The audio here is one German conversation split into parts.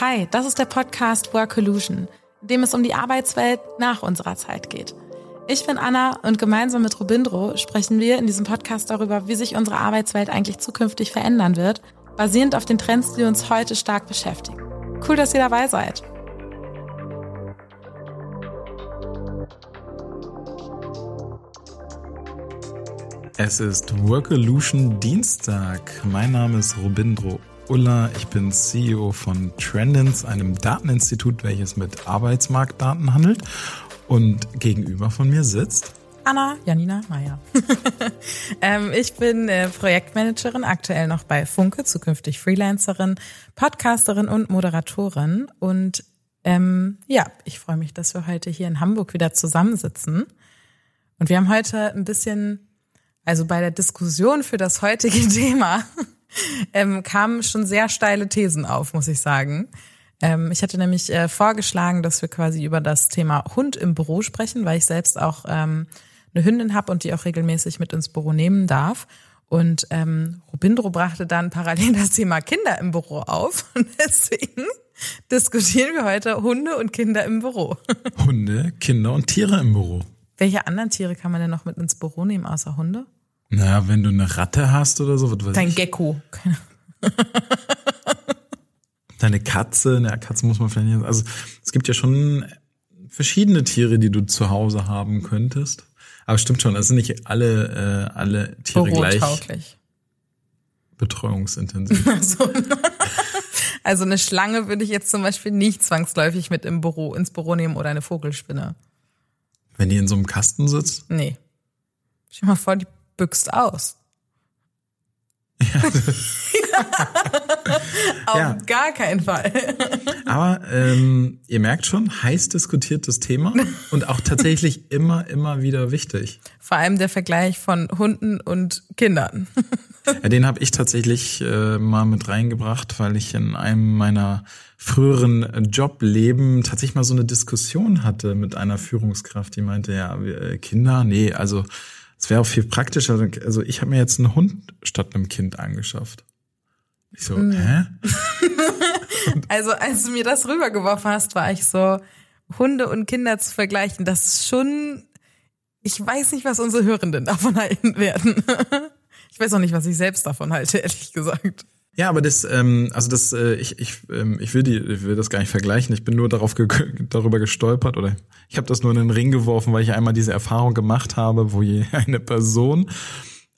Hi, das ist der Podcast Work Illusion, in dem es um die Arbeitswelt nach unserer Zeit geht. Ich bin Anna und gemeinsam mit Robindro sprechen wir in diesem Podcast darüber, wie sich unsere Arbeitswelt eigentlich zukünftig verändern wird, basierend auf den Trends, die uns heute stark beschäftigen. Cool, dass ihr dabei seid. Es ist Workolution Dienstag. Mein Name ist Robindro Ulla. Ich bin CEO von Trendens, einem Dateninstitut, welches mit Arbeitsmarktdaten handelt. Und gegenüber von mir sitzt Anna Janina Meyer. ähm, ich bin äh, Projektmanagerin, aktuell noch bei Funke, zukünftig Freelancerin, Podcasterin und Moderatorin. Und ähm, ja, ich freue mich, dass wir heute hier in Hamburg wieder zusammensitzen. Und wir haben heute ein bisschen also bei der Diskussion für das heutige Thema ähm, kamen schon sehr steile Thesen auf, muss ich sagen. Ähm, ich hatte nämlich äh, vorgeschlagen, dass wir quasi über das Thema Hund im Büro sprechen, weil ich selbst auch ähm, eine Hündin habe und die auch regelmäßig mit ins Büro nehmen darf. Und ähm, Robindro brachte dann parallel das Thema Kinder im Büro auf. Und deswegen diskutieren wir heute Hunde und Kinder im Büro. Hunde, Kinder und Tiere im Büro. Welche anderen Tiere kann man denn noch mit ins Büro nehmen außer Hunde? Naja, wenn du eine Ratte hast oder so, was weiß Dein ich. Gecko. Deine Katze, na, Katze muss man vielleicht nicht, also es gibt ja schon verschiedene Tiere, die du zu Hause haben könntest. Aber stimmt schon, es sind nicht alle, äh, alle Tiere gleich betreuungsintensiv. Also, also eine Schlange würde ich jetzt zum Beispiel nicht zwangsläufig mit im Büro, ins Büro nehmen oder eine Vogelspinne. Wenn die in so einem Kasten sitzt? Nee. Stell dir mal vor, die büxt aus. Ja. Auf ja. gar keinen Fall. Aber ähm, ihr merkt schon, heiß diskutiertes Thema und auch tatsächlich immer, immer wieder wichtig. Vor allem der Vergleich von Hunden und Kindern. Ja, den habe ich tatsächlich äh, mal mit reingebracht, weil ich in einem meiner früheren Jobleben tatsächlich mal so eine Diskussion hatte mit einer Führungskraft, die meinte, ja, äh, Kinder, nee, also es wäre auch viel praktischer. Also ich habe mir jetzt einen Hund statt einem Kind angeschafft. Ich so, mhm. hä? also als du mir das rübergeworfen hast, war ich so, Hunde und Kinder zu vergleichen, das ist schon, ich weiß nicht, was unsere Hörenden davon halten werden. ich weiß auch nicht, was ich selbst davon halte, ehrlich gesagt. Ja, aber das, ähm, also das, äh, ich, ich, ähm, ich will die, ich will das gar nicht vergleichen. Ich bin nur darauf ge darüber gestolpert oder ich habe das nur in den Ring geworfen, weil ich einmal diese Erfahrung gemacht habe, wo je eine Person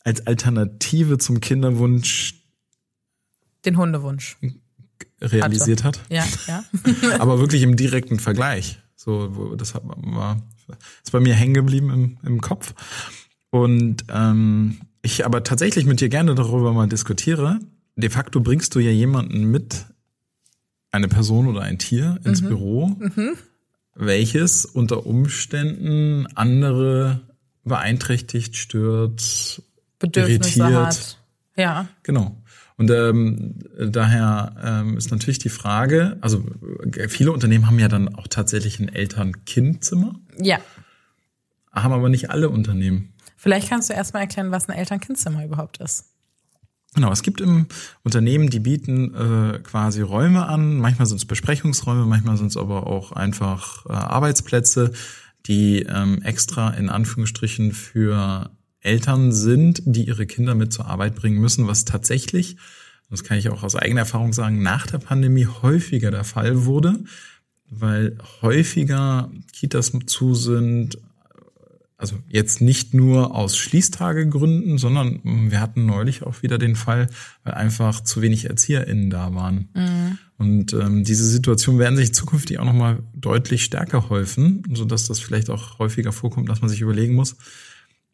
als Alternative zum Kinderwunsch den Hundewunsch realisiert hatte. hat. Ja, ja. aber wirklich im direkten Vergleich. So, wo, das hat, war, ist bei mir hängen geblieben im, im Kopf. Und ähm, ich aber tatsächlich mit dir gerne darüber mal diskutiere, de facto bringst du ja jemanden mit, eine Person oder ein Tier ins mhm. Büro, mhm. welches unter Umständen andere beeinträchtigt, stört, Bedürfnisse irritiert. hat. Ja. Genau. Und ähm, daher ähm, ist natürlich die Frage, also viele Unternehmen haben ja dann auch tatsächlich ein Eltern-Kind-Zimmer. Ja. Haben aber nicht alle Unternehmen. Vielleicht kannst du erstmal erklären, was ein Eltern-Kind-Zimmer überhaupt ist. Genau, es gibt im Unternehmen, die bieten äh, quasi Räume an. Manchmal sind es Besprechungsräume, manchmal sind es aber auch einfach äh, Arbeitsplätze, die ähm, extra in Anführungsstrichen für Eltern sind, die ihre Kinder mit zur Arbeit bringen müssen, was tatsächlich, das kann ich auch aus eigener Erfahrung sagen, nach der Pandemie häufiger der Fall wurde, weil häufiger Kitas zu sind, also jetzt nicht nur aus Schließtagegründen, sondern wir hatten neulich auch wieder den Fall, weil einfach zu wenig ErzieherInnen da waren. Mhm. Und ähm, diese Situation werden sich zukünftig auch nochmal deutlich stärker häufen, sodass das vielleicht auch häufiger vorkommt, dass man sich überlegen muss,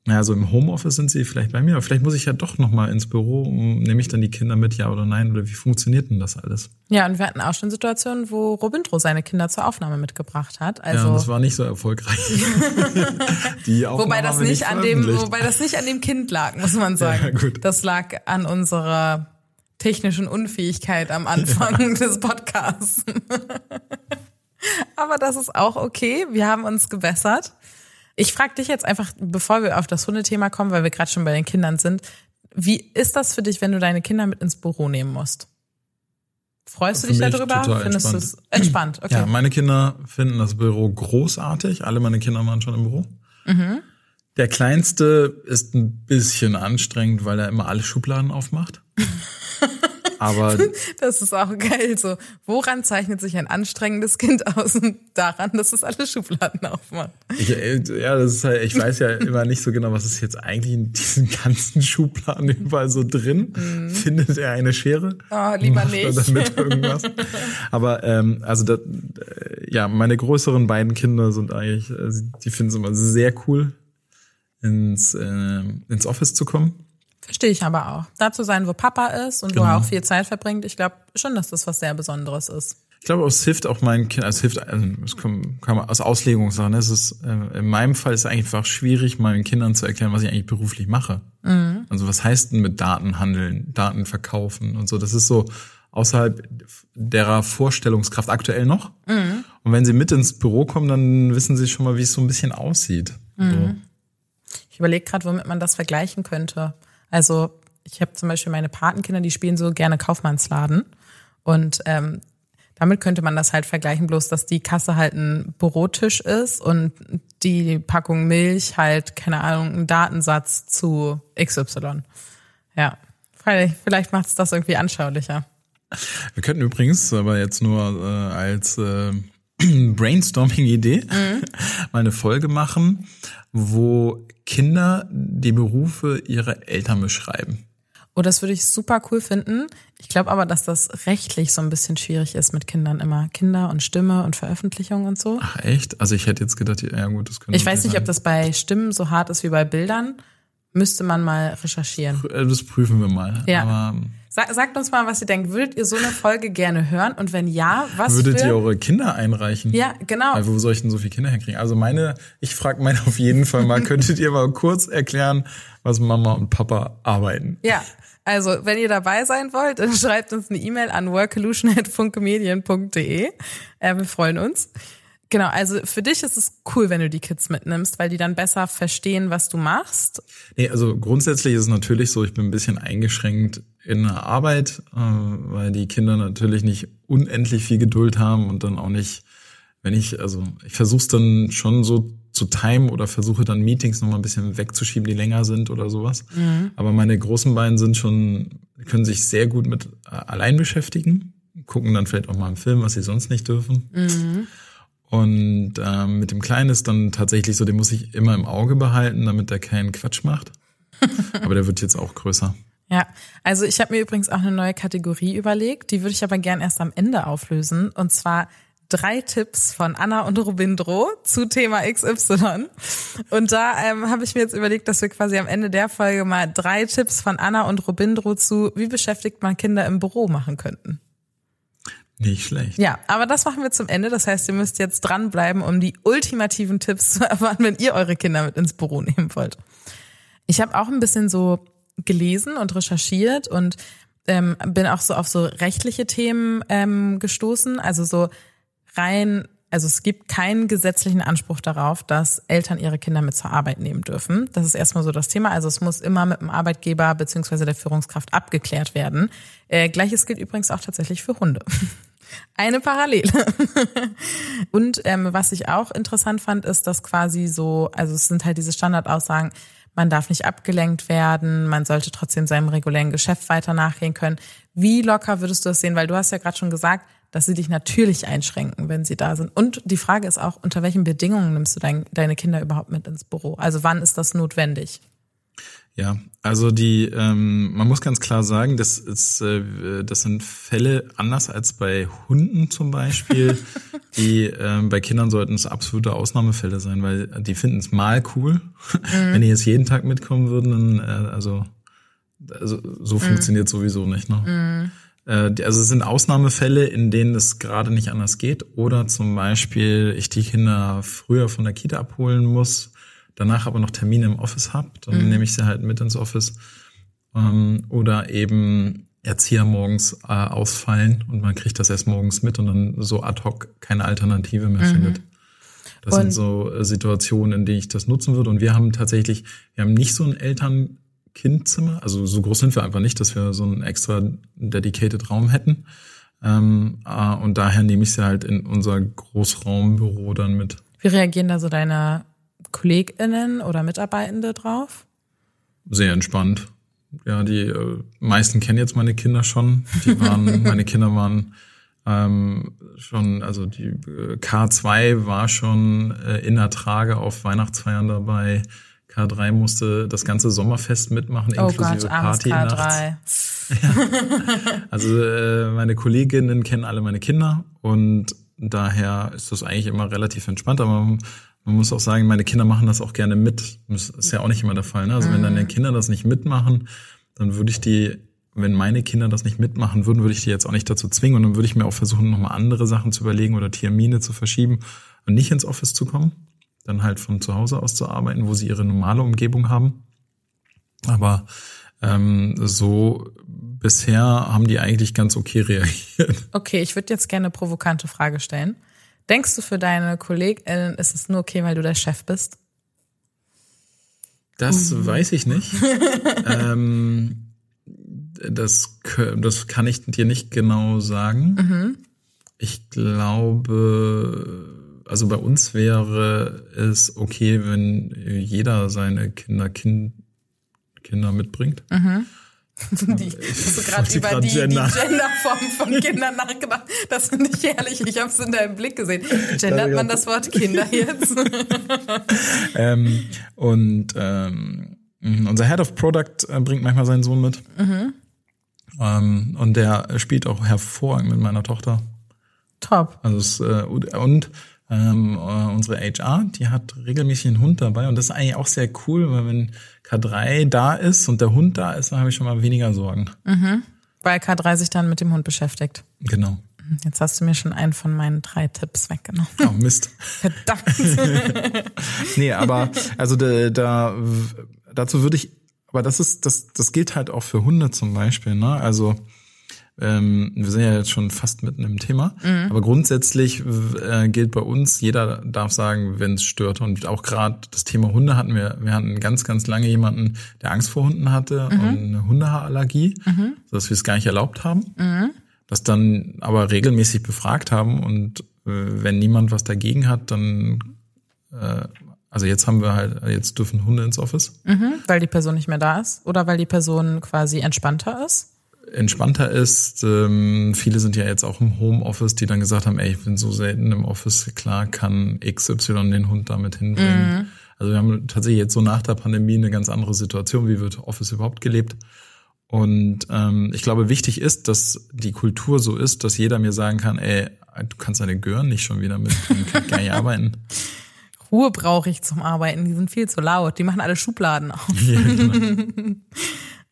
naja, so im Homeoffice sind sie vielleicht bei mir, aber vielleicht muss ich ja doch nochmal ins Büro, nehme ich dann die Kinder mit, ja oder nein, oder wie funktioniert denn das alles? Ja, und wir hatten auch schon Situationen, wo Robindro seine Kinder zur Aufnahme mitgebracht hat. Also ja, das war nicht so erfolgreich. die Aufnahme wobei das nicht, nicht an dem, wobei das nicht an dem Kind lag, muss man sagen. Ja, gut. Das lag an unserer technischen Unfähigkeit am Anfang des Podcasts. aber das ist auch okay. Wir haben uns gebessert. Ich frage dich jetzt einfach, bevor wir auf das Hundethema kommen, weil wir gerade schon bei den Kindern sind, wie ist das für dich, wenn du deine Kinder mit ins Büro nehmen musst? Freust du dich darüber? Findest du es entspannt? Okay. Ja, meine Kinder finden das Büro großartig. Alle meine Kinder waren schon im Büro. Mhm. Der kleinste ist ein bisschen anstrengend, weil er immer alle Schubladen aufmacht. Aber das ist auch geil. So, woran zeichnet sich ein anstrengendes Kind aus? Daran, dass es alle Schubladen aufmacht. Ich, äh, ja, das ist halt, ich weiß ja immer nicht so genau, was ist jetzt eigentlich in diesen ganzen Schubladen überall so drin. Mhm. Findet er eine Schere? Oh, lieber nicht. Damit irgendwas? Aber ähm, also das, äh, ja, meine größeren beiden Kinder sind eigentlich, äh, die finden es immer sehr cool, ins, äh, ins Office zu kommen Verstehe ich aber auch. Da zu sein, wo Papa ist und genau. wo er auch viel Zeit verbringt, ich glaube schon, dass das was sehr Besonderes ist. Ich glaube, es hilft auch meinen Kindern, es hilft, also es kann, kann man aus Auslegungssachen, es ist, äh, in meinem Fall ist es einfach schwierig, meinen Kindern zu erklären, was ich eigentlich beruflich mache. Mhm. Also was heißt denn mit Daten handeln, Daten verkaufen und so. Das ist so außerhalb derer Vorstellungskraft aktuell noch. Mhm. Und wenn sie mit ins Büro kommen, dann wissen sie schon mal, wie es so ein bisschen aussieht. Mhm. So. Ich überlege gerade, womit man das vergleichen könnte. Also ich habe zum Beispiel meine Patenkinder, die spielen so gerne Kaufmannsladen. Und ähm, damit könnte man das halt vergleichen, bloß dass die Kasse halt ein Bürotisch ist und die Packung Milch halt, keine Ahnung, ein Datensatz zu XY. Ja, vielleicht, vielleicht macht es das irgendwie anschaulicher. Wir könnten übrigens, aber jetzt nur äh, als äh, Brainstorming-Idee, mhm. mal eine Folge machen, wo Kinder die Berufe ihrer Eltern beschreiben. Oh, das würde ich super cool finden. Ich glaube aber, dass das rechtlich so ein bisschen schwierig ist mit Kindern immer. Kinder und Stimme und Veröffentlichung und so. Ach echt? Also ich hätte jetzt gedacht, ja gut, das könnte Ich weiß nicht, sein. ob das bei Stimmen so hart ist wie bei Bildern. Müsste man mal recherchieren. Äh, das prüfen wir mal. Ja. Aber ähm, sagt uns mal, was ihr denkt. Würdet ihr so eine Folge gerne hören? Und wenn ja, was Würdet für... ihr eure Kinder einreichen? Ja, genau. Weil wo soll ich denn so viele Kinder herkriegen? Also meine, ich frage meine auf jeden Fall mal, könntet ihr mal kurz erklären, was Mama und Papa arbeiten? Ja, also, wenn ihr dabei sein wollt, dann schreibt uns eine E-Mail an workolution.funkemedien.de. Äh, wir freuen uns. Genau, also für dich ist es cool, wenn du die Kids mitnimmst, weil die dann besser verstehen, was du machst. Nee, also grundsätzlich ist es natürlich so, ich bin ein bisschen eingeschränkt in der Arbeit, äh, weil die Kinder natürlich nicht unendlich viel Geduld haben und dann auch nicht, wenn ich, also ich versuche es dann schon so zu timen oder versuche dann Meetings noch mal ein bisschen wegzuschieben, die länger sind oder sowas. Mhm. Aber meine großen beiden sind schon, können sich sehr gut mit äh, allein beschäftigen, gucken dann vielleicht auch mal einen Film, was sie sonst nicht dürfen. Mhm. Und ähm, mit dem Kleinen ist dann tatsächlich so, den muss ich immer im Auge behalten, damit er keinen Quatsch macht. Aber der wird jetzt auch größer. Ja, also ich habe mir übrigens auch eine neue Kategorie überlegt, die würde ich aber gern erst am Ende auflösen. Und zwar drei Tipps von Anna und Robindro zu Thema XY. Und da ähm, habe ich mir jetzt überlegt, dass wir quasi am Ende der Folge mal drei Tipps von Anna und Robindro zu, wie beschäftigt man Kinder im Büro machen könnten. Nicht schlecht. Ja, aber das machen wir zum Ende. Das heißt, ihr müsst jetzt dranbleiben, um die ultimativen Tipps zu erfahren, wenn ihr eure Kinder mit ins Büro nehmen wollt. Ich habe auch ein bisschen so gelesen und recherchiert und ähm, bin auch so auf so rechtliche Themen ähm, gestoßen. Also so rein, also es gibt keinen gesetzlichen Anspruch darauf, dass Eltern ihre Kinder mit zur Arbeit nehmen dürfen. Das ist erstmal so das Thema. Also es muss immer mit dem Arbeitgeber beziehungsweise der Führungskraft abgeklärt werden. Äh, Gleiches gilt übrigens auch tatsächlich für Hunde. Eine Parallele. Und ähm, was ich auch interessant fand, ist, dass quasi so, also es sind halt diese Standardaussagen, man darf nicht abgelenkt werden, man sollte trotzdem seinem regulären Geschäft weiter nachgehen können. Wie locker würdest du das sehen? Weil du hast ja gerade schon gesagt, dass sie dich natürlich einschränken, wenn sie da sind. Und die Frage ist auch, unter welchen Bedingungen nimmst du dein, deine Kinder überhaupt mit ins Büro? Also wann ist das notwendig? Ja, also die, ähm, man muss ganz klar sagen, das ist, äh, das sind Fälle anders als bei Hunden zum Beispiel. die ähm, bei Kindern sollten es absolute Ausnahmefälle sein, weil die finden es mal cool. Mhm. Wenn die jetzt jeden Tag mitkommen würden, dann äh, also, also so mhm. funktioniert sowieso nicht. Ne? Mhm. Äh, also es sind Ausnahmefälle, in denen es gerade nicht anders geht. Oder zum Beispiel ich die Kinder früher von der Kita abholen muss danach aber noch Termine im Office habe, dann mhm. nehme ich sie halt mit ins Office. Ähm, oder eben Erzieher morgens äh, ausfallen und man kriegt das erst morgens mit und dann so ad hoc keine Alternative mehr mhm. findet. Das und sind so äh, Situationen, in denen ich das nutzen würde. Und wir haben tatsächlich, wir haben nicht so ein Eltern-Kind-Zimmer, also so groß sind wir einfach nicht, dass wir so einen extra dedicated Raum hätten. Ähm, äh, und daher nehme ich sie halt in unser Großraumbüro dann mit. Wie reagieren da so deine KollegInnen oder Mitarbeitende drauf? Sehr entspannt. Ja, die äh, meisten kennen jetzt meine Kinder schon. Die waren, meine Kinder waren ähm, schon, also die äh, K2 war schon äh, in der Trage auf Weihnachtsfeiern dabei. K3 musste das ganze Sommerfest mitmachen, oh inklusive Gott, Party K3. Ja. Also äh, meine Kolleginnen kennen alle meine Kinder und daher ist das eigentlich immer relativ entspannt, aber man muss auch sagen, meine Kinder machen das auch gerne mit. Das ist ja auch nicht immer der Fall. Ne? Also mhm. wenn deine Kinder das nicht mitmachen, dann würde ich die, wenn meine Kinder das nicht mitmachen würden, würde ich die jetzt auch nicht dazu zwingen. Und dann würde ich mir auch versuchen, nochmal andere Sachen zu überlegen oder Termine zu verschieben und nicht ins Office zu kommen. Dann halt von zu Hause aus zu arbeiten, wo sie ihre normale Umgebung haben. Aber ähm, so bisher haben die eigentlich ganz okay reagiert. Okay, ich würde jetzt gerne eine provokante Frage stellen. Denkst du für deine KollegInnen ist es nur okay, weil du der Chef bist? Das mhm. weiß ich nicht. ähm, das, das kann ich dir nicht genau sagen. Mhm. Ich glaube, also bei uns wäre es okay, wenn jeder seine Kinder, kind, Kinder mitbringt. Mhm. Die, hast du gerade über die, die Genderform von Kindern nachgedacht? Das finde ich herrlich. Ich habe es in deinem Blick gesehen. Gendert man das Wort Kinder jetzt? ähm, und ähm, unser Head of Product äh, bringt manchmal seinen Sohn mit. Mhm. Ähm, und der spielt auch hervorragend mit meiner Tochter. Top. Also es, äh, und ähm, äh, unsere HR, die hat regelmäßig einen Hund dabei und das ist eigentlich auch sehr cool, weil wenn K3 da ist und der Hund da ist, dann habe ich schon mal weniger Sorgen. Mhm. Weil K3 sich dann mit dem Hund beschäftigt. Genau. Mhm. Jetzt hast du mir schon einen von meinen drei Tipps weggenommen. Oh, Mist. Verdammt. nee, aber also da, da dazu würde ich, aber das ist, das, das gilt halt auch für Hunde zum Beispiel, ne? Also ähm, wir sind ja jetzt schon fast mitten im Thema, mhm. aber grundsätzlich äh, gilt bei uns, jeder darf sagen, wenn es stört. Und auch gerade das Thema Hunde hatten wir, wir hatten ganz, ganz lange jemanden, der Angst vor Hunden hatte mhm. und eine Hundehaarallergie, mhm. sodass wir es gar nicht erlaubt haben. Mhm. Das dann aber regelmäßig befragt haben und äh, wenn niemand was dagegen hat, dann äh, also jetzt haben wir halt, jetzt dürfen Hunde ins Office. Mhm, weil die Person nicht mehr da ist oder weil die Person quasi entspannter ist? Entspannter ist. Ähm, viele sind ja jetzt auch im Homeoffice, die dann gesagt haben, ey, ich bin so selten im Office, klar kann XY den Hund damit hinbringen. Mhm. Also wir haben tatsächlich jetzt so nach der Pandemie eine ganz andere Situation, wie wird Office überhaupt gelebt. Und ähm, ich glaube, wichtig ist, dass die Kultur so ist, dass jeder mir sagen kann, ey, du kannst deine Gören nicht schon wieder mitbringen, kann gar nicht arbeiten. Ruhe brauche ich zum Arbeiten, die sind viel zu laut, die machen alle Schubladen auf. Ja, genau.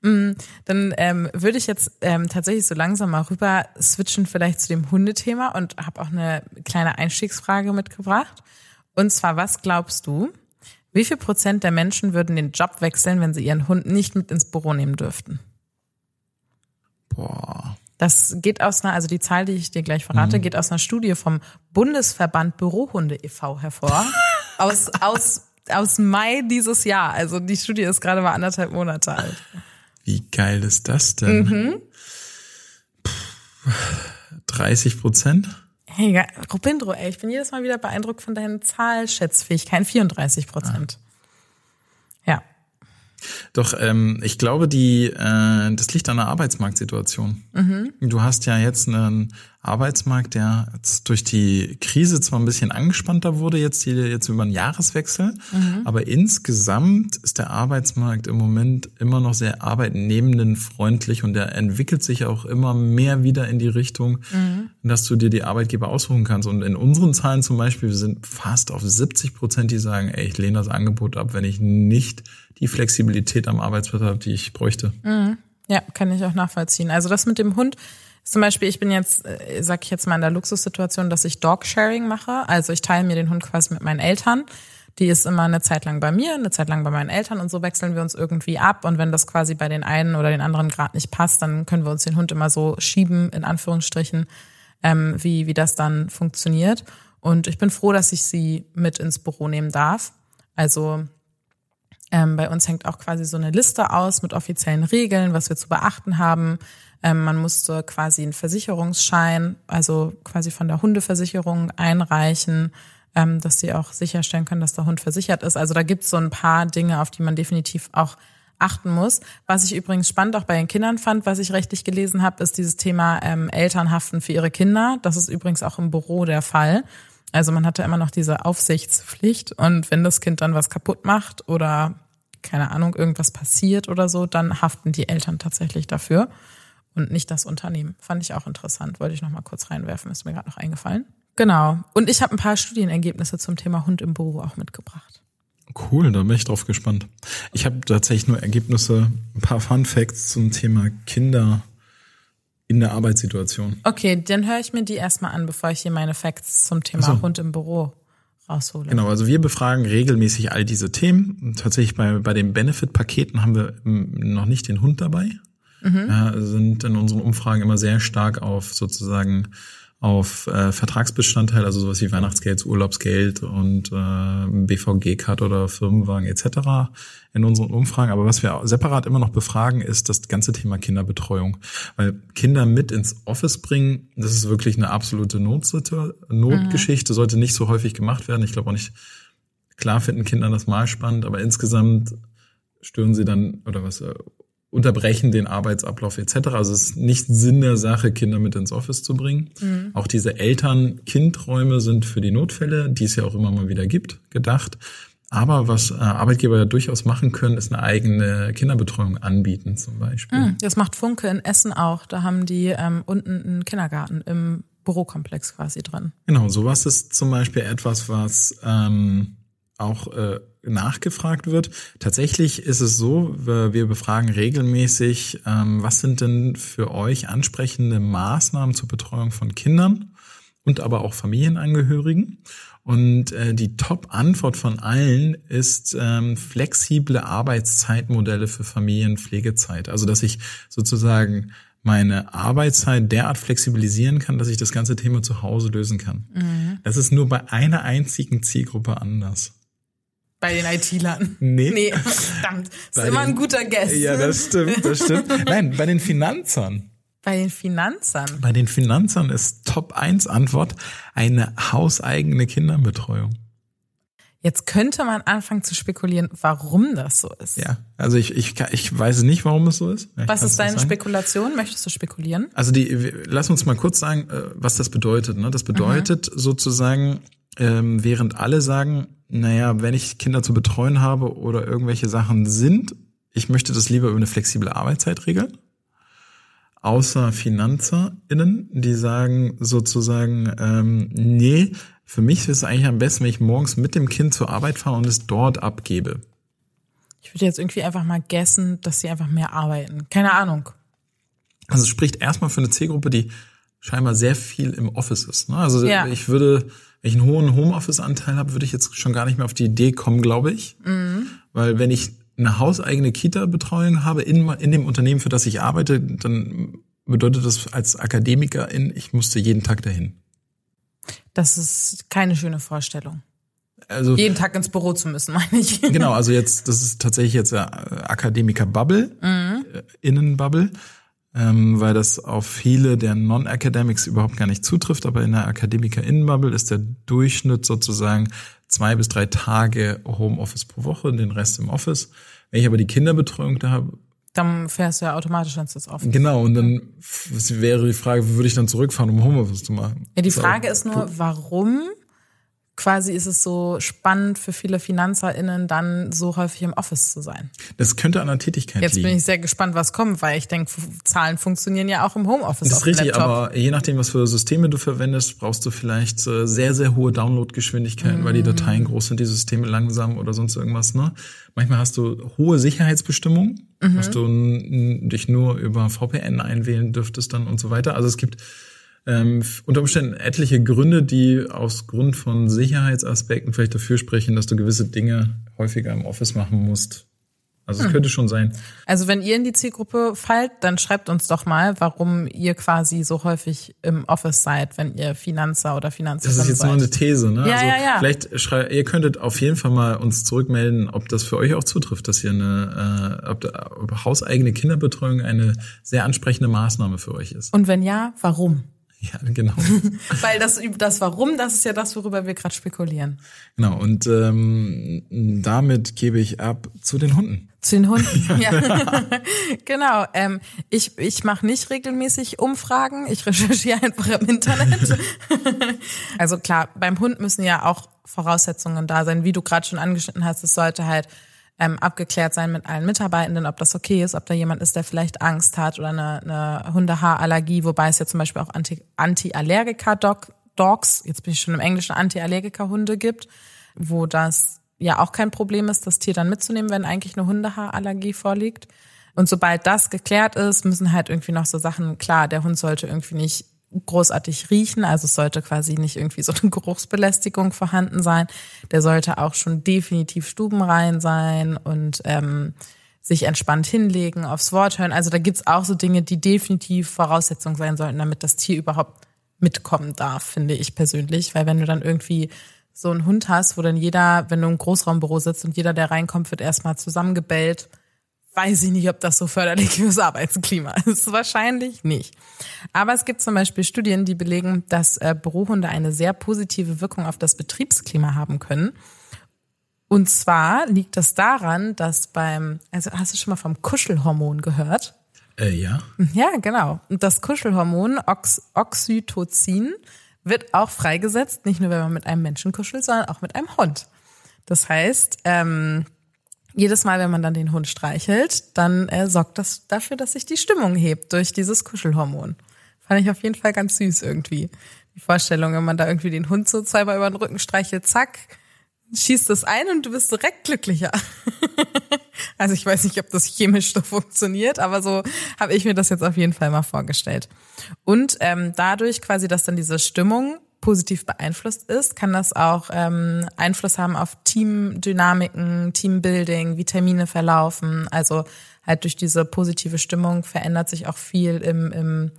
Mm, dann ähm, würde ich jetzt ähm, tatsächlich so langsam mal rüber switchen vielleicht zu dem Hundethema und habe auch eine kleine Einstiegsfrage mitgebracht. Und zwar, was glaubst du, wie viel Prozent der Menschen würden den Job wechseln, wenn sie ihren Hund nicht mit ins Büro nehmen dürften? Boah. Das geht aus einer, also die Zahl, die ich dir gleich verrate, mhm. geht aus einer Studie vom Bundesverband Bürohunde e.V. hervor. aus, aus, aus Mai dieses Jahr. Also die Studie ist gerade mal anderthalb Monate alt. Wie geil ist das denn? Mhm. 30 Prozent? Hey, Rupindro, ey, ich bin jedes Mal wieder beeindruckt von deinen Zahlschätzfähigkeiten. 34 Prozent. Doch, ähm, ich glaube, die, äh, das liegt an der Arbeitsmarktsituation. Mhm. Du hast ja jetzt einen Arbeitsmarkt, der durch die Krise zwar ein bisschen angespannter wurde, jetzt jetzt über einen Jahreswechsel, mhm. aber insgesamt ist der Arbeitsmarkt im Moment immer noch sehr arbeitnehmendenfreundlich und der entwickelt sich auch immer mehr wieder in die Richtung, mhm. dass du dir die Arbeitgeber aussuchen kannst. Und in unseren Zahlen zum Beispiel, wir sind fast auf 70 Prozent, die sagen, ey, ich lehne das Angebot ab, wenn ich nicht die Flexibilität am Arbeitsplatz habe, die ich bräuchte. Mhm. Ja, kann ich auch nachvollziehen. Also das mit dem Hund, zum Beispiel, ich bin jetzt, äh, sag ich jetzt mal in der Luxussituation, dass ich Dog-Sharing mache. Also ich teile mir den Hund quasi mit meinen Eltern. Die ist immer eine Zeit lang bei mir, eine Zeit lang bei meinen Eltern und so wechseln wir uns irgendwie ab. Und wenn das quasi bei den einen oder den anderen gerade nicht passt, dann können wir uns den Hund immer so schieben, in Anführungsstrichen, ähm, wie, wie das dann funktioniert. Und ich bin froh, dass ich sie mit ins Büro nehmen darf. Also ähm, bei uns hängt auch quasi so eine Liste aus mit offiziellen Regeln, was wir zu beachten haben. Ähm, man musste quasi einen Versicherungsschein, also quasi von der Hundeversicherung einreichen, ähm, dass sie auch sicherstellen können, dass der Hund versichert ist. Also da gibt es so ein paar Dinge, auf die man definitiv auch achten muss. Was ich übrigens spannend auch bei den Kindern fand, was ich rechtlich gelesen habe, ist dieses Thema ähm, Elternhaften für ihre Kinder. Das ist übrigens auch im Büro der Fall. Also man hatte immer noch diese Aufsichtspflicht und wenn das Kind dann was kaputt macht oder keine Ahnung, irgendwas passiert oder so, dann haften die Eltern tatsächlich dafür und nicht das Unternehmen. Fand ich auch interessant, wollte ich noch mal kurz reinwerfen, ist mir gerade noch eingefallen. Genau. Und ich habe ein paar Studienergebnisse zum Thema Hund im Büro auch mitgebracht. Cool, da bin ich drauf gespannt. Ich habe tatsächlich nur Ergebnisse, ein paar Fun Facts zum Thema Kinder in der Arbeitssituation. Okay, dann höre ich mir die erstmal an, bevor ich hier meine Facts zum Thema so. Hund im Büro raushole. Genau, also wir befragen regelmäßig all diese Themen. Tatsächlich bei, bei den Benefit-Paketen haben wir noch nicht den Hund dabei. Mhm. Ja, sind in unseren Umfragen immer sehr stark auf sozusagen auf äh, Vertragsbestandteil, also sowas wie Weihnachtsgeld, Urlaubsgeld und äh, BVG-Card oder Firmenwagen etc. in unseren Umfragen. Aber was wir separat immer noch befragen, ist das ganze Thema Kinderbetreuung. Weil Kinder mit ins Office bringen, das ist wirklich eine absolute Notgeschichte, mhm. sollte nicht so häufig gemacht werden. Ich glaube auch nicht, klar finden Kinder das mal spannend, aber insgesamt stören sie dann oder was äh, unterbrechen den Arbeitsablauf etc. Also es ist nicht Sinn der Sache, Kinder mit ins Office zu bringen. Mhm. Auch diese Eltern-Kind-Räume sind für die Notfälle, die es ja auch immer mal wieder gibt, gedacht. Aber was äh, Arbeitgeber ja durchaus machen können, ist eine eigene Kinderbetreuung anbieten zum Beispiel. Mhm, das macht Funke in Essen auch. Da haben die ähm, unten einen Kindergarten im Bürokomplex quasi drin. Genau, sowas ist zum Beispiel etwas, was ähm, auch äh, nachgefragt wird. Tatsächlich ist es so, wir befragen regelmäßig, ähm, was sind denn für euch ansprechende Maßnahmen zur Betreuung von Kindern und aber auch Familienangehörigen. Und äh, die Top-Antwort von allen ist ähm, flexible Arbeitszeitmodelle für Familienpflegezeit. Also dass ich sozusagen meine Arbeitszeit derart flexibilisieren kann, dass ich das ganze Thema zu Hause lösen kann. Mhm. Das ist nur bei einer einzigen Zielgruppe anders. Bei den IT-Lern. Nee. Nee, verdammt. Das ist immer ein guter Guess. Ja, das stimmt, das stimmt. Nein, bei den Finanzern. Bei den Finanzern? Bei den Finanzern ist Top 1 Antwort eine hauseigene Kinderbetreuung. Jetzt könnte man anfangen zu spekulieren, warum das so ist. Ja, also ich, ich, ich weiß nicht, warum es so ist. Ich was ist deine Spekulation? Möchtest du spekulieren? Also die, lass uns mal kurz sagen, äh, was das bedeutet. Ne? Das bedeutet mhm. sozusagen, ähm, während alle sagen, naja, wenn ich Kinder zu betreuen habe oder irgendwelche Sachen sind, ich möchte das lieber über eine flexible Arbeitszeit regeln. Außer FinanzerInnen, die sagen sozusagen, ähm, nee, für mich ist es eigentlich am besten, wenn ich morgens mit dem Kind zur Arbeit fahre und es dort abgebe. Ich würde jetzt irgendwie einfach mal guessen, dass sie einfach mehr arbeiten. Keine Ahnung. Also es spricht erstmal für eine Zielgruppe, die scheinbar sehr viel im Office ist. Ne? Also ja. ich würde wenn ich einen hohen Homeoffice-Anteil habe, würde ich jetzt schon gar nicht mehr auf die Idee kommen, glaube ich. Mhm. Weil wenn ich eine hauseigene Kita-Betreuung habe in, in dem Unternehmen, für das ich arbeite, dann bedeutet das als Akademikerin, ich musste jeden Tag dahin. Das ist keine schöne Vorstellung. Also, jeden Tag ins Büro zu müssen, meine ich. Genau, also jetzt, das ist tatsächlich jetzt Akademiker-Bubble, mhm. Äh, Innen-Bubble ähm, weil das auf viele der Non-Academics überhaupt gar nicht zutrifft. Aber in der Akademiker-Innenbubble ist der Durchschnitt sozusagen zwei bis drei Tage Homeoffice pro Woche, den Rest im Office. Wenn ich aber die Kinderbetreuung da habe, Dann fährst du ja automatisch ins Office. genau, und dann wäre die Frage, würde ich dann zurückfahren, um Homeoffice zu machen? Ja, die So. Frage ist nur, warum quasi ist es so spannend für viele FinanzerInnen, dann so häufig im Office zu sein. Das könnte an der Tätigkeit Jetzt liegen. bin ich sehr gespannt, was kommt, weil ich denke, Zahlen funktionieren ja auch im Homeoffice Das ist richtig, Laptop. aber je nachdem, was für Systeme du verwendest, brauchst du vielleicht äh, sehr, sehr hohe Downloadgeschwindigkeiten, weil die Mm. Dateien groß sind, die Systeme langsam oder sonst irgendwas. Ne? Manchmal hast du hohe Sicherheitsbestimmungen, Mhm. dass du dich nur über VPN einwählen dürftest dann und so weiter. Also es gibt ähm, unter Umständen etliche Gründe, die aus Grund von Sicherheitsaspekten vielleicht dafür sprechen, dass du gewisse Dinge häufiger im Office machen musst. Also Hm. es könnte schon sein. Also wenn ihr in die Zielgruppe fallt, dann schreibt uns doch mal, warum ihr quasi so häufig im Office seid, wenn ihr Finanzer oder Finanzerin Das ist jetzt seid. nur eine These, ne? Ja, also ja, ja. Vielleicht schrei ihr könntet auf jeden Fall mal uns zurückmelden, ob das für euch auch zutrifft, dass ihr eine, äh, ob, da, ob hauseigene Kinderbetreuung eine sehr ansprechende Maßnahme für euch ist. Und wenn ja, warum? Ja, genau. Weil das, das Warum, das ist ja das, worüber wir gerade spekulieren. genau. Und ähm, damit gebe ich ab zu den Hunden. Zu den Hunden. Ja. genau. Ähm, ich ich mache nicht regelmäßig Umfragen. Ich recherchiere einfach im Internet. also klar, beim Hund müssen ja auch Voraussetzungen da sein, wie du gerade schon angeschnitten hast. Es sollte halt ähm, abgeklärt sein mit allen Mitarbeitenden, ob das okay ist, ob da jemand ist, der vielleicht Angst hat oder eine, eine Hundehaarallergie, wobei es ja zum Beispiel auch Anti- Anti-Allergiker-Dogs, jetzt bin ich schon im Englischen, Anti-Allergiker-Hunde gibt, wo das ja auch kein Problem ist, das Tier dann mitzunehmen, wenn eigentlich eine Hundehaarallergie vorliegt. Und sobald das geklärt ist, müssen halt irgendwie noch so Sachen, klar, der Hund sollte irgendwie nicht großartig riechen, also es sollte quasi nicht irgendwie so eine Geruchsbelästigung vorhanden sein. Der sollte auch schon definitiv stubenrein sein und ähm, sich entspannt hinlegen, aufs Wort hören. Also da gibt's auch so Dinge, die definitiv Voraussetzung sein sollten, damit das Tier überhaupt mitkommen darf, finde ich persönlich. Weil wenn du dann irgendwie so einen Hund hast, wo dann jeder, wenn du im Großraumbüro sitzt und jeder, der reinkommt, wird erstmal zusammengebellt, weiß ich nicht, ob das so förderlich fürs Arbeitsklima ist. Wahrscheinlich nicht. Aber es gibt zum Beispiel Studien, die belegen, dass äh, Bürohunde eine sehr positive Wirkung auf das Betriebsklima haben können. Und zwar liegt das daran, dass beim, also hast du schon mal vom Kuschelhormon gehört? Äh, ja. Ja, genau. Und das Kuschelhormon Ox Oxytocin wird auch freigesetzt, nicht nur wenn man mit einem Menschen kuschelt, sondern auch mit einem Hund. Das heißt, ähm, jedes Mal, wenn man dann den Hund streichelt, dann äh, sorgt das dafür, dass sich die Stimmung hebt durch dieses Kuschelhormon. Fand ich auf jeden Fall ganz süß irgendwie. Die Vorstellung, wenn man da irgendwie den Hund so zweimal über den Rücken streichelt, zack, schießt es ein und du bist direkt glücklicher. also ich weiß nicht, ob das chemisch so funktioniert, aber so habe ich mir das jetzt auf jeden Fall mal vorgestellt. Und ähm, dadurch quasi, dass dann diese Stimmung positiv beeinflusst ist, kann das auch ähm, Einfluss haben auf Teamdynamiken, Teambuilding, wie Termine verlaufen. Also halt durch diese positive Stimmung verändert sich auch viel im, im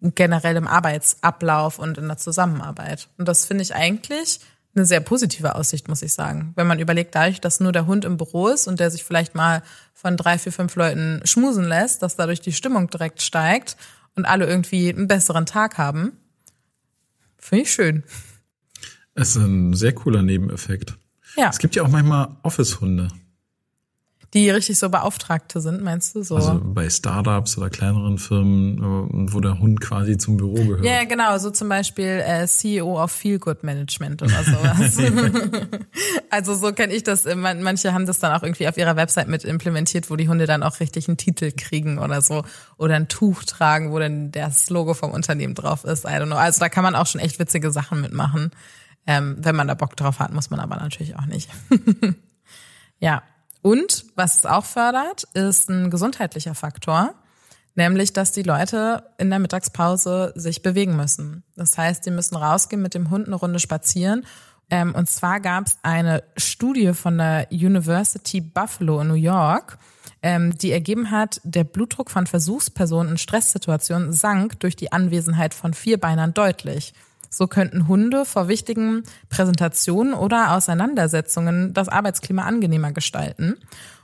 generell im Arbeitsablauf und in der Zusammenarbeit. Und das finde ich eigentlich eine sehr positive Aussicht, muss ich sagen. Wenn man überlegt, dadurch, dass nur der Hund im Büro ist und der sich vielleicht mal von drei, vier, fünf Leuten schmusen lässt, dass dadurch die Stimmung direkt steigt und alle irgendwie einen besseren Tag haben. Finde ich schön. Es ist ein sehr cooler Nebeneffekt. Ja, Es gibt ja auch manchmal Office-Hunde. Die richtig so Beauftragte sind, meinst du? So. Also bei Startups oder kleineren Firmen, äh, wo der Hund quasi zum Büro gehört. ja, genau, so zum Beispiel äh, CEO of Feel Good Management oder sowas. also so kenne ich das. äh, man- Manche haben das dann auch irgendwie auf ihrer Website mit implementiert, wo die Hunde dann auch richtig einen Titel kriegen oder so. Oder ein Tuch tragen, wo dann das Logo vom Unternehmen drauf ist. I don't know. Also da kann man auch schon echt witzige Sachen mitmachen. Ähm, wenn man da Bock drauf hat, muss man aber natürlich auch nicht. ja. Und was es auch fördert, ist ein gesundheitlicher Faktor. Nämlich, dass die Leute in der Mittagspause sich bewegen müssen. Das heißt, die müssen rausgehen mit dem Hund eine Runde spazieren. Ähm, und zwar gab es eine Studie von der University Buffalo in New York, ähm, die ergeben hat, der Blutdruck von Versuchspersonen in Stresssituationen sank durch die Anwesenheit von Vierbeinern deutlich. So könnten Hunde vor wichtigen Präsentationen oder Auseinandersetzungen das Arbeitsklima angenehmer gestalten.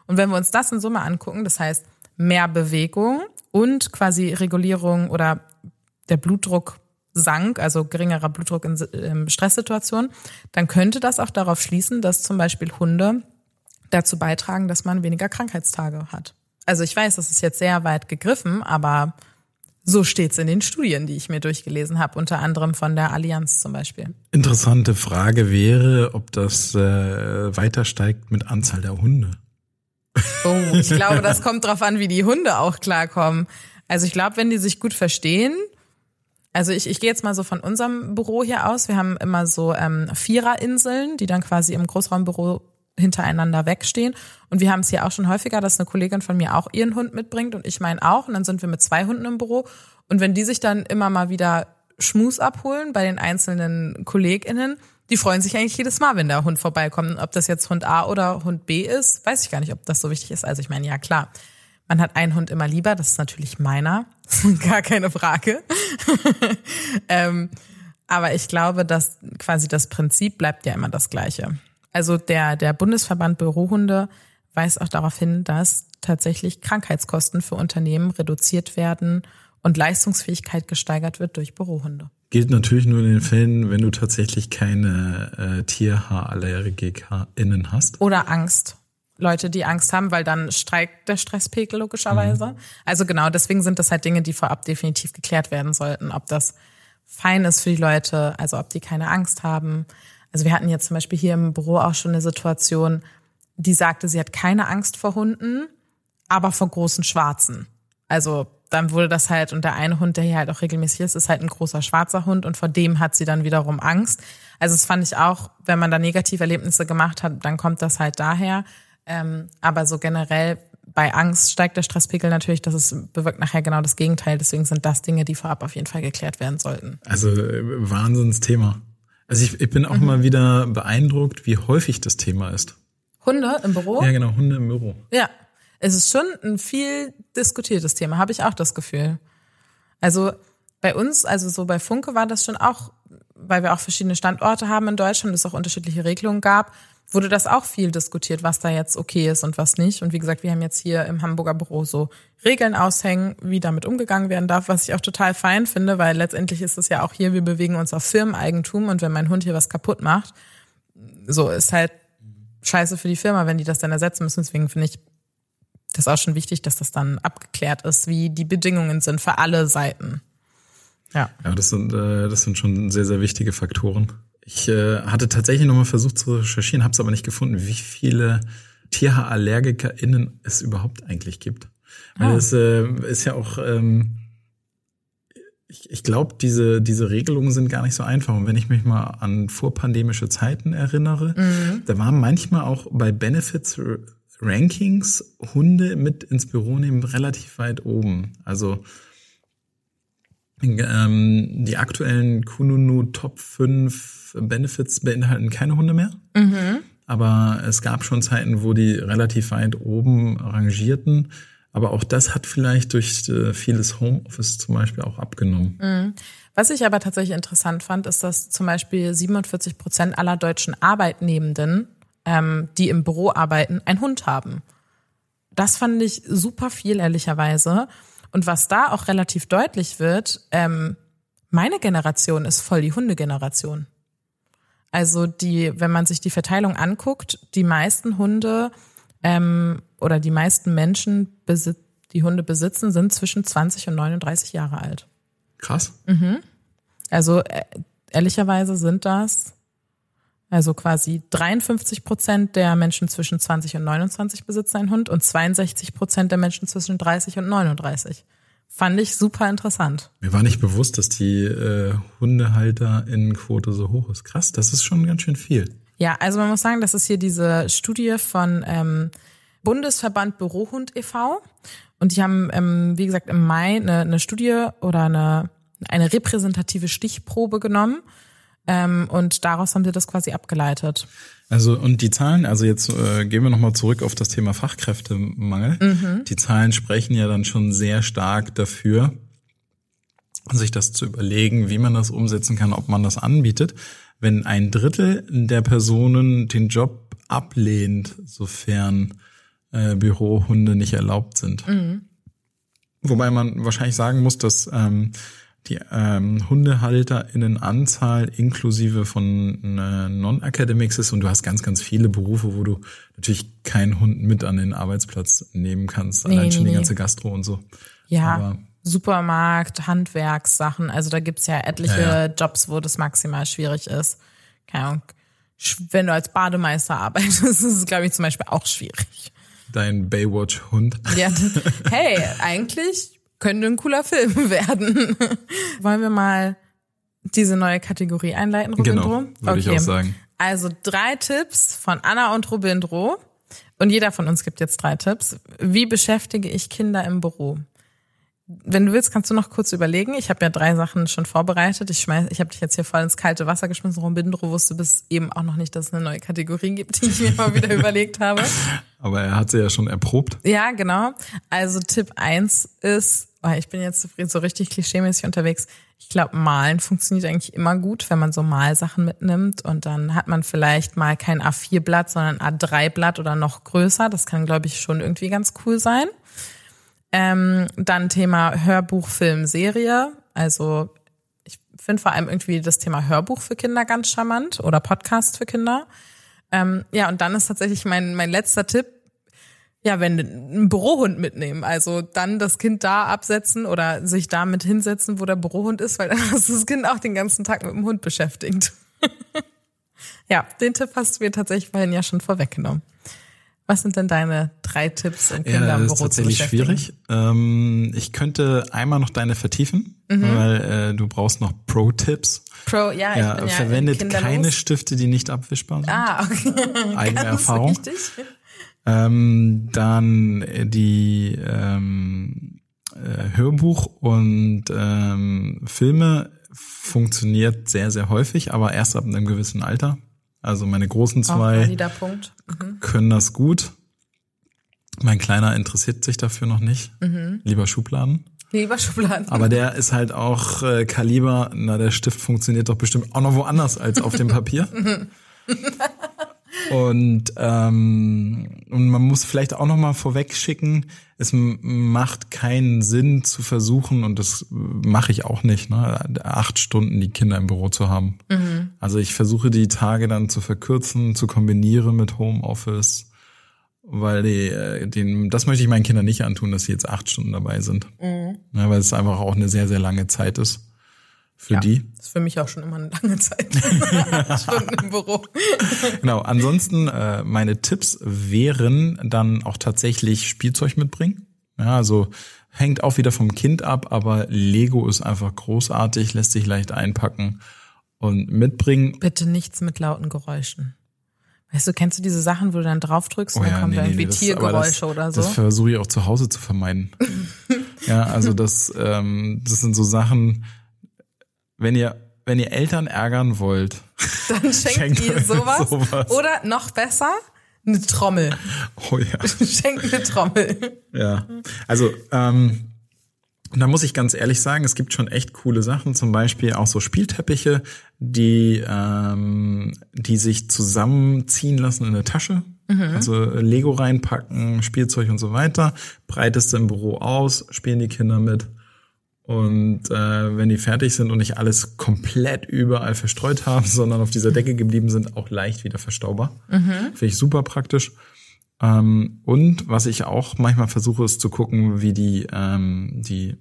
Und wenn wir uns das in Summe angucken, das heißt mehr Bewegung und quasi Regulierung oder der Blutdruck sank, also geringerer Blutdruck in ähm, Stresssituationen, dann könnte das auch darauf schließen, dass zum Beispiel Hunde dazu beitragen, dass man weniger Krankheitstage hat. Also ich weiß, das ist jetzt sehr weit gegriffen, aber so steht's in den Studien, die ich mir durchgelesen habe, unter anderem von der Allianz zum Beispiel. Interessante Frage wäre, ob das äh, weiter steigt mit Anzahl der Hunde. Oh, ich glaube, das kommt drauf an, wie die Hunde auch klarkommen. Also ich glaube, wenn die sich gut verstehen, also ich, ich gehe jetzt mal so von unserem Büro hier aus. Wir haben immer so ähm, Viererinseln, die dann quasi im Großraumbüro hintereinander wegstehen. Und wir haben es hier auch schon häufiger, dass eine Kollegin von mir auch ihren Hund mitbringt und ich meinen auch. Und dann sind wir mit zwei Hunden im Büro. Und wenn die sich dann immer mal wieder Schmus abholen bei den einzelnen KollegInnen, die freuen sich eigentlich jedes Mal, wenn der Hund vorbeikommt. Ob das jetzt Hund A oder Hund B ist, weiß ich gar nicht, ob das so wichtig ist. Also ich meine, ja klar, man hat einen Hund immer lieber, das ist natürlich meiner, gar keine Frage. ähm, aber ich glaube, dass quasi das Prinzip bleibt ja immer das gleiche. Also der, der Bundesverband Bürohunde weist auch darauf hin, dass tatsächlich Krankheitskosten für Unternehmen reduziert werden und Leistungsfähigkeit gesteigert wird durch Bürohunde. Gilt natürlich nur in den Fällen, wenn du tatsächlich keine äh, TierhaarallergikerInnen hast. Oder Angst. Leute, die Angst haben, weil dann streikt der Stresspegel logischerweise. Mhm. Also genau, deswegen sind das halt Dinge, die vorab definitiv geklärt werden sollten, ob das fein ist für die Leute, also ob die keine Angst haben. Also wir hatten jetzt zum Beispiel hier im Büro auch schon eine Situation, die sagte, sie hat keine Angst vor Hunden, aber vor großen Schwarzen. Also dann wurde das halt, und der eine Hund, der hier halt auch regelmäßig ist, ist halt ein großer schwarzer Hund und vor dem hat sie dann wiederum Angst. Also das fand ich auch, wenn man da negative Erlebnisse gemacht hat, dann kommt das halt daher. Ähm, aber so generell bei Angst steigt der Stresspegel natürlich, das bewirkt nachher genau das Gegenteil. Deswegen sind das Dinge, die vorab auf jeden Fall geklärt werden sollten. Also äh, Wahnsinnsthema. Also ich, ich bin auch mhm. mal wieder beeindruckt, wie häufig das Thema ist. Hunde im Büro? Ja, genau, Hunde im Büro. Ja, es ist schon ein viel diskutiertes Thema, habe ich auch das Gefühl. Also bei uns, also so bei Funke war das schon auch, weil wir auch verschiedene Standorte haben in Deutschland, es auch unterschiedliche Regelungen gab, wurde das auch viel diskutiert, was da jetzt okay ist und was nicht. Und wie gesagt, wir haben jetzt hier im Hamburger Büro so Regeln aushängen, wie damit umgegangen werden darf, was ich auch total fein finde, weil letztendlich ist es ja auch hier, wir bewegen uns auf Firmeneigentum und wenn mein Hund hier was kaputt macht, so ist halt scheiße für die Firma, wenn die das dann ersetzen müssen. Deswegen finde ich das auch schon wichtig, dass das dann abgeklärt ist, wie die Bedingungen sind für alle Seiten. Ja. Ja, das sind, äh, das sind schon sehr, sehr wichtige Faktoren. Ich äh, hatte tatsächlich nochmal versucht zu recherchieren, habe es aber nicht gefunden, wie viele TierhaarallergikerInnen es überhaupt eigentlich gibt. Weil ah. es äh, ist ja auch, ähm, ich, ich glaube, diese, diese Regelungen sind gar nicht so einfach. Und wenn ich mich mal an vorpandemische Zeiten erinnere, mhm. da waren manchmal auch bei Benefits Rankings Hunde mit ins Büro nehmen relativ weit oben. Also ähm, die aktuellen Kununu Top 5 Benefits beinhalten keine Hunde mehr. Mhm. Aber es gab schon Zeiten, wo die relativ weit oben rangierten. Aber auch das hat vielleicht durch äh, vieles Homeoffice zum Beispiel auch abgenommen. Mhm. Was ich aber tatsächlich interessant fand, ist, dass zum Beispiel 47 Prozent aller deutschen Arbeitnehmenden, ähm, die im Büro arbeiten, einen Hund haben. Das fand ich super viel, ehrlicherweise. Und was da auch relativ deutlich wird, ähm, meine Generation ist voll die Hundegeneration. Also die, wenn man sich die Verteilung anguckt, die meisten Hunde ähm, oder die meisten Menschen, die Hunde besitzen, sind zwischen 20 und 39 Jahre alt. Krass. Mhm. Also äh, ehrlicherweise sind das also quasi 53 Prozent der Menschen zwischen 20 und 29 besitzen einen Hund und 62 Prozent der Menschen zwischen 30 und 39. Fand ich super interessant. Mir war nicht bewusst, dass die äh, Hundehalterinnenquote so hoch ist. Krass, das ist schon ganz schön viel. Ja, also man muss sagen, das ist hier diese Studie von ähm, Bundesverband Bürohund e.V. Und die haben, ähm, wie gesagt, im Mai eine, eine Studie oder eine, eine repräsentative Stichprobe genommen ähm, und daraus haben sie das quasi abgeleitet. Also und die Zahlen, also jetzt äh, gehen wir nochmal zurück auf das Thema Fachkräftemangel. Mhm. Die Zahlen sprechen ja dann schon sehr stark dafür, sich das zu überlegen, wie man das umsetzen kann, ob man das anbietet. Wenn ein Drittel der Personen den Job ablehnt, sofern äh, Bürohunde nicht erlaubt sind. Mhm. Wobei man wahrscheinlich sagen muss, dass ähm, die ähm, HundehalterInnen-Anzahl inklusive von äh, Non-Academics ist und du hast ganz, ganz viele Berufe, wo du natürlich keinen Hund mit an den Arbeitsplatz nehmen kannst. Nee, Allein nee, schon die nee. ganze Gastro und so. Ja, Aber- Supermarkt, Handwerkssachen. Also da gibt's ja etliche Ja, Jobs, wo das maximal schwierig ist. Keine Ahnung. Wenn du als Bademeister arbeitest, ist es, glaube ich, zum Beispiel auch schwierig. Dein Baywatch-Hund. Ja, hey, eigentlich könnte ein cooler Film werden. Wollen wir mal diese neue Kategorie einleiten, Robindro? Genau, würde ich auch sagen. Also drei Tipps von Anna und Robindro. Und jeder von uns gibt jetzt drei Tipps. Wie beschäftige ich Kinder im Büro? Wenn du willst, kannst du noch kurz überlegen. Ich habe ja drei Sachen schon vorbereitet. Ich schmeiß, ich habe dich jetzt hier voll ins kalte Wasser geschmissen. Robindro wusste bis eben auch noch nicht, dass es eine neue Kategorie gibt, die ich mir mal wieder überlegt habe. Aber er hat sie ja schon erprobt. Ja, genau. Also Tipp eins ist, oh, ich bin jetzt so richtig klischeemäßig unterwegs. Ich glaube, malen funktioniert eigentlich immer gut, wenn man so Malsachen mitnimmt und dann hat man vielleicht mal kein A4-Blatt, sondern A3-Blatt oder noch größer. Das kann, glaube ich, schon irgendwie ganz cool sein. Ähm, dann Thema Hörbuch, Film, Serie. Also ich finde vor allem irgendwie das Thema Hörbuch für Kinder ganz charmant oder Podcast für Kinder. Ähm, ja, und dann ist tatsächlich mein, mein letzter Tipp, ja, wenn ein Bürohund mitnehmen, also dann das Kind da absetzen oder sich damit hinsetzen, wo der Bürohund ist, weil dann ist das Kind auch den ganzen Tag mit dem Hund beschäftigt. ja, den Tipp hast du mir tatsächlich vorhin ja schon vorweggenommen. Was sind denn deine drei Tipps, um Kinder Ja, im das Büro ist tatsächlich zu beschäftigen? schwierig. Ähm, ich könnte einmal noch deine vertiefen, weil äh, du brauchst noch Pro-Tipps. Pro, ja, ich Ja, bin ja verwendet kinderlos. keine Stifte, die nicht abwischbar sind. Ah, okay. Eigene Erfahrung. Richtig. Ähm, dann die ähm, äh, Hörbuch und ähm, Filme funktioniert sehr, sehr häufig, aber erst ab einem gewissen Alter. Also meine großen zwei. Mhm. können das gut. Mein Kleiner interessiert sich dafür noch nicht. Mhm. Lieber Schubladen. Lieber Schubladen. Aber der ist halt auch äh, Kaliber, na, der Stift funktioniert doch bestimmt auch noch woanders als auf dem Papier. und, ähm, und man muss vielleicht auch noch mal vorweg schicken, es macht keinen Sinn zu versuchen, und das mache ich auch nicht, ne, acht Stunden die Kinder im Büro zu haben. Also ich versuche die Tage dann zu verkürzen, zu kombinieren mit Homeoffice, weil die, äh, den, das möchte ich meinen Kindern nicht antun, dass sie jetzt acht Stunden dabei sind. Ja, weil es einfach auch eine sehr, sehr lange Zeit ist für ja, die. Das ist für mich auch schon immer eine lange Zeit. Stunden im Büro. Genau, ansonsten äh, meine Tipps wären dann auch tatsächlich Spielzeug mitbringen. Ja, also hängt auch wieder vom Kind ab, aber Lego ist einfach großartig, lässt sich leicht einpacken und mitbringen. Bitte nichts mit lauten Geräuschen. Weißt du, kennst du diese Sachen, wo du dann drauf drückst und dann kommen da irgendwie Oh aber Tiergeräusche das, oder so? Das versuche ich auch zu Hause zu vermeiden. ja, also das, ähm, das sind so Sachen, wenn ihr, wenn ihr Eltern ärgern wollt, Dann schenkt, Schenkt ihr sowas. sowas. Oder noch besser, eine Trommel. oh ja. Schenkt eine Trommel. Ja, also ähm, da muss ich ganz ehrlich sagen, es gibt schon echt coole Sachen, zum Beispiel auch so Spielteppiche, die ähm, die sich zusammenziehen lassen in eine Tasche. Also Lego reinpacken, Spielzeug und so weiter. Breitest du im Büro aus, spielen die Kinder mit. Und äh, wenn die fertig sind und nicht alles komplett überall verstreut haben, sondern auf dieser Decke geblieben sind, auch leicht wieder verstaubar. Finde ich super praktisch. Ähm, und was ich auch manchmal versuche, ist zu gucken, wie die, ähm, die,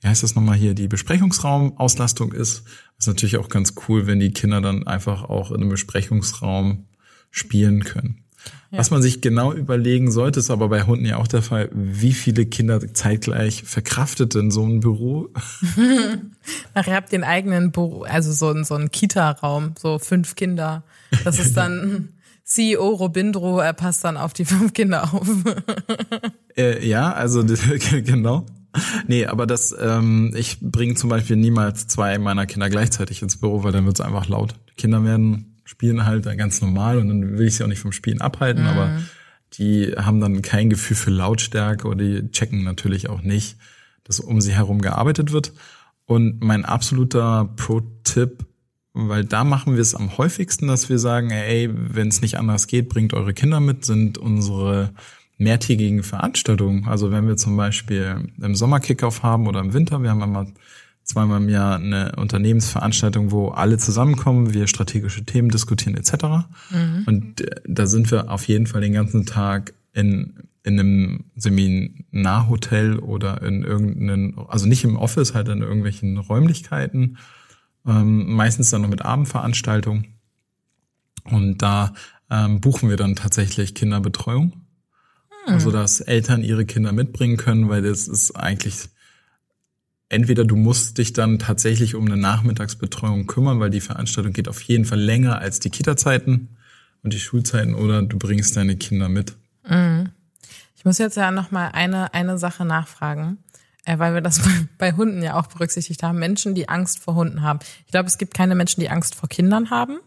wie heißt das nochmal hier, die Besprechungsraumauslastung ist. Das ist natürlich auch ganz cool, wenn die Kinder dann einfach auch in einem Besprechungsraum spielen können. Was man sich genau überlegen sollte, ist aber bei Hunden ja auch der Fall, wie viele Kinder zeitgleich verkraftet denn so ein Büro? Nachher habt ihr einen eigenen Büro, also so, ein- so einen Kita-Raum, so fünf Kinder. Das ist dann CEO Robindro, er passt dann auf die fünf Kinder auf. Äh, ja, also genau. Nee, aber das, ähm, ich bringe zum Beispiel niemals zwei meiner Kinder gleichzeitig ins Büro, weil dann wird es einfach laut. Die Kinder werden spielen halt ganz normal und dann will ich sie auch nicht vom Spielen abhalten, aber die haben dann kein Gefühl für Lautstärke oder die checken natürlich auch nicht, dass um sie herum gearbeitet wird. Und mein absoluter Pro-Tipp, weil da machen wir es am häufigsten, dass wir sagen, ey, wenn es nicht anders geht, bringt eure Kinder mit, sind unsere mehrtägigen Veranstaltungen. Also wenn wir zum Beispiel im Sommer Kickoff haben oder im Winter, wir haben einmal zweimal im Jahr eine Unternehmensveranstaltung, wo alle zusammenkommen, wir strategische Themen diskutieren etc. Mhm. Und äh, da sind wir auf jeden Fall den ganzen Tag in, in einem Seminarhotel oder in irgendeinen, also nicht im Office, halt in irgendwelchen Räumlichkeiten, ähm, meistens dann noch mit Abendveranstaltungen. Und da ähm, buchen wir dann tatsächlich Kinderbetreuung. Mhm. Also dass Eltern ihre Kinder mitbringen können, weil das ist eigentlich entweder du musst dich dann tatsächlich um eine Nachmittagsbetreuung kümmern, weil die Veranstaltung geht auf jeden Fall länger als die Kita-Zeiten und die Schulzeiten oder du bringst deine Kinder mit. Mhm. Ich muss jetzt ja noch mal eine eine Sache nachfragen, äh, weil wir das bei, bei Hunden ja auch berücksichtigt haben. Menschen, die Angst vor Hunden haben. Ich glaube, es gibt keine Menschen, die Angst vor Kindern haben.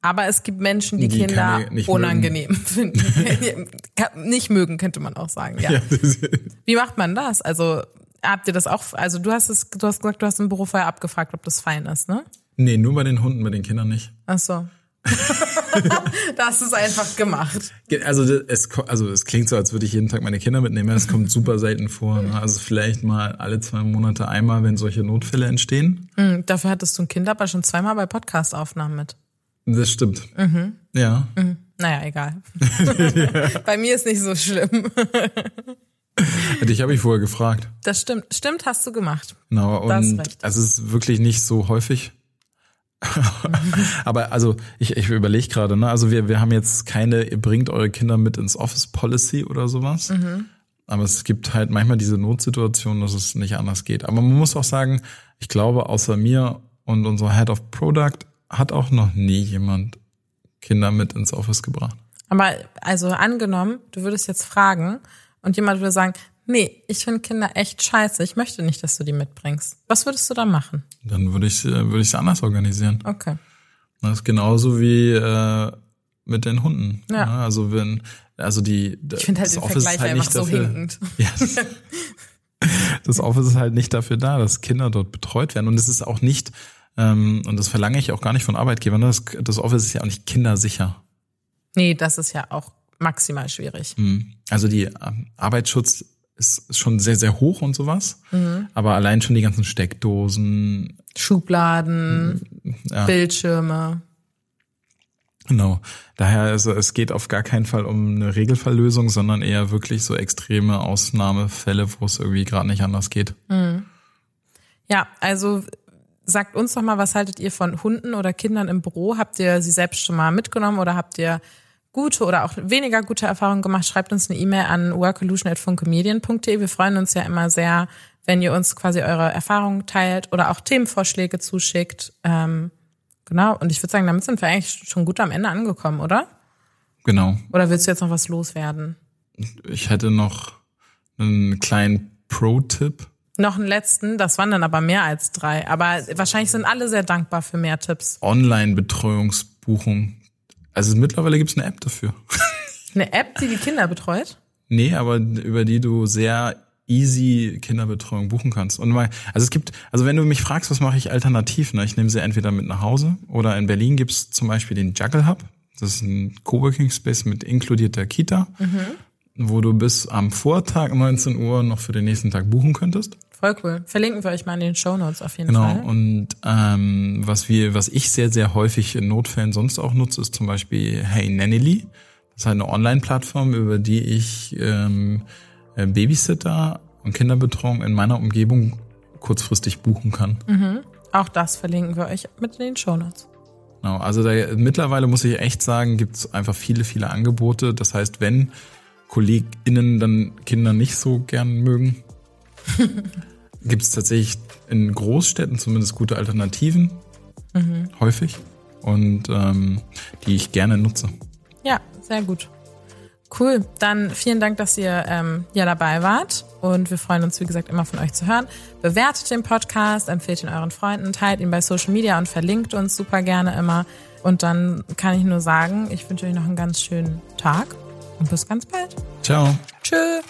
Aber es gibt Menschen, die, die Kinder unangenehm mögen. finden. nicht mögen, könnte man auch sagen. Ja. ja. Wie macht man das? Also Habt ihr das auch, also du hast es, du hast gesagt, du hast im Büro vorher abgefragt, ob das fein ist, ne? Nee, nur bei den Hunden, bei den Kindern nicht. Ach so. da hast du es einfach gemacht. Also es, also es klingt so, als würde ich jeden Tag meine Kinder mitnehmen. Es kommt super selten vor. Ne? Also vielleicht mal alle zwei Monate einmal, wenn solche Notfälle entstehen. Mhm, dafür hattest du ein Kind aber schon zweimal bei Podcast-Aufnahmen mit. Das stimmt. Mhm. Ja. Mhm. Naja, egal. bei mir ist nicht so schlimm. Dich habe ich vorher gefragt. Das stimmt. Stimmt, hast du gemacht. Genau, und es ist wirklich nicht so häufig. Aber also ich, ich überlege gerade, ne? Also wir, wir haben jetzt keine, ihr bringt eure Kinder mit ins Office Policy oder sowas. Mhm. Aber es gibt halt manchmal diese Notsituation, dass es nicht anders geht. Aber man muss auch sagen, ich glaube, außer mir und unser Head of Product hat auch noch nie jemand Kinder mit ins Office gebracht. Aber also angenommen, du würdest jetzt fragen, und jemand würde sagen, nee, ich finde Kinder echt scheiße, ich möchte nicht, dass du die mitbringst. Was würdest du da machen? Dann würde ich äh, würde ich es anders organisieren. Okay. Das ist genauso wie äh, mit den Hunden. Ja. Ne? Also wenn also die ich finde halt das den Office Vergleich halt nicht dafür, so hinkend. Das, das Office ist halt nicht dafür da, dass Kinder dort betreut werden und es ist auch nicht ähm, und das verlange ich auch gar nicht von Arbeitgebern. Ne? Das, das Office ist ja auch nicht kindersicher. Nee, das ist ja auch maximal schwierig. Mhm. Also die ähm, Arbeitsschutz ist schon sehr, sehr hoch und sowas. Mhm. Aber allein schon die ganzen Steckdosen. Schubladen, ja. Bildschirme. Genau. Daher, also es geht auf gar keinen Fall um eine Regelfalllösung, sondern eher wirklich so extreme Ausnahmefälle, wo es irgendwie gerade nicht anders geht. Mhm. Ja, also sagt uns doch mal, was haltet ihr von Hunden oder Kindern im Büro? Habt ihr sie selbst schon mal mitgenommen oder habt ihr gute oder auch weniger gute Erfahrungen gemacht, schreibt uns eine E-Mail an workolution.funkemedien.de. Wir freuen uns ja immer sehr, wenn ihr uns quasi eure Erfahrungen teilt oder auch Themenvorschläge zuschickt. Ähm, genau, und ich würde sagen, damit sind wir eigentlich schon gut am Ende angekommen, oder? Genau. Oder willst du jetzt noch was loswerden? Ich hätte noch einen kleinen Pro-Tipp. Noch einen letzten, das waren dann aber mehr als drei. Aber wahrscheinlich sind alle sehr dankbar für mehr Tipps. Online-Betreuungsbuchung also mittlerweile gibt's eine App dafür. Eine App, die die Kinder betreut? Nee, aber über die du sehr easy Kinderbetreuung buchen kannst. Und mal, also es gibt, also wenn du mich fragst, was mache ich alternativ, ne, ich nehme sie entweder mit nach Hause oder in Berlin gibt's zum Beispiel den Juggle Hub. Das ist ein Coworking Space mit inkludierter Kita, mhm. wo du bis am Vortag 19 Uhr noch für den nächsten Tag buchen könntest. Voll cool. Verlinken wir euch mal in den Show Notes auf jeden genau. Fall. Genau. Und ähm, was wir, was ich sehr, sehr häufig in Notfällen sonst auch nutze, ist zum Beispiel Hey Nanny. Das ist halt eine Online-Plattform, über die ich ähm, äh, Babysitter und Kinderbetreuung in meiner Umgebung kurzfristig buchen kann. Mhm. Auch das verlinken wir euch mit in den Show Notes. Genau, also da, mittlerweile muss ich echt sagen, gibt es einfach viele, viele Angebote. Das heißt, wenn KollegInnen dann Kinder nicht so gern mögen, gibt es tatsächlich in Großstädten zumindest gute Alternativen, mhm. häufig, und ähm, die ich gerne nutze. Ja, sehr gut. Cool. Dann vielen Dank, dass ihr ähm, ja dabei wart. Und wir freuen uns, wie gesagt, immer von euch zu hören. Bewertet den Podcast, empfehlt ihn euren Freunden, teilt ihn bei Social Media und verlinkt uns super gerne immer. Und dann kann ich nur sagen, ich wünsche euch noch einen ganz schönen Tag und bis ganz bald. Ciao. Tschüss.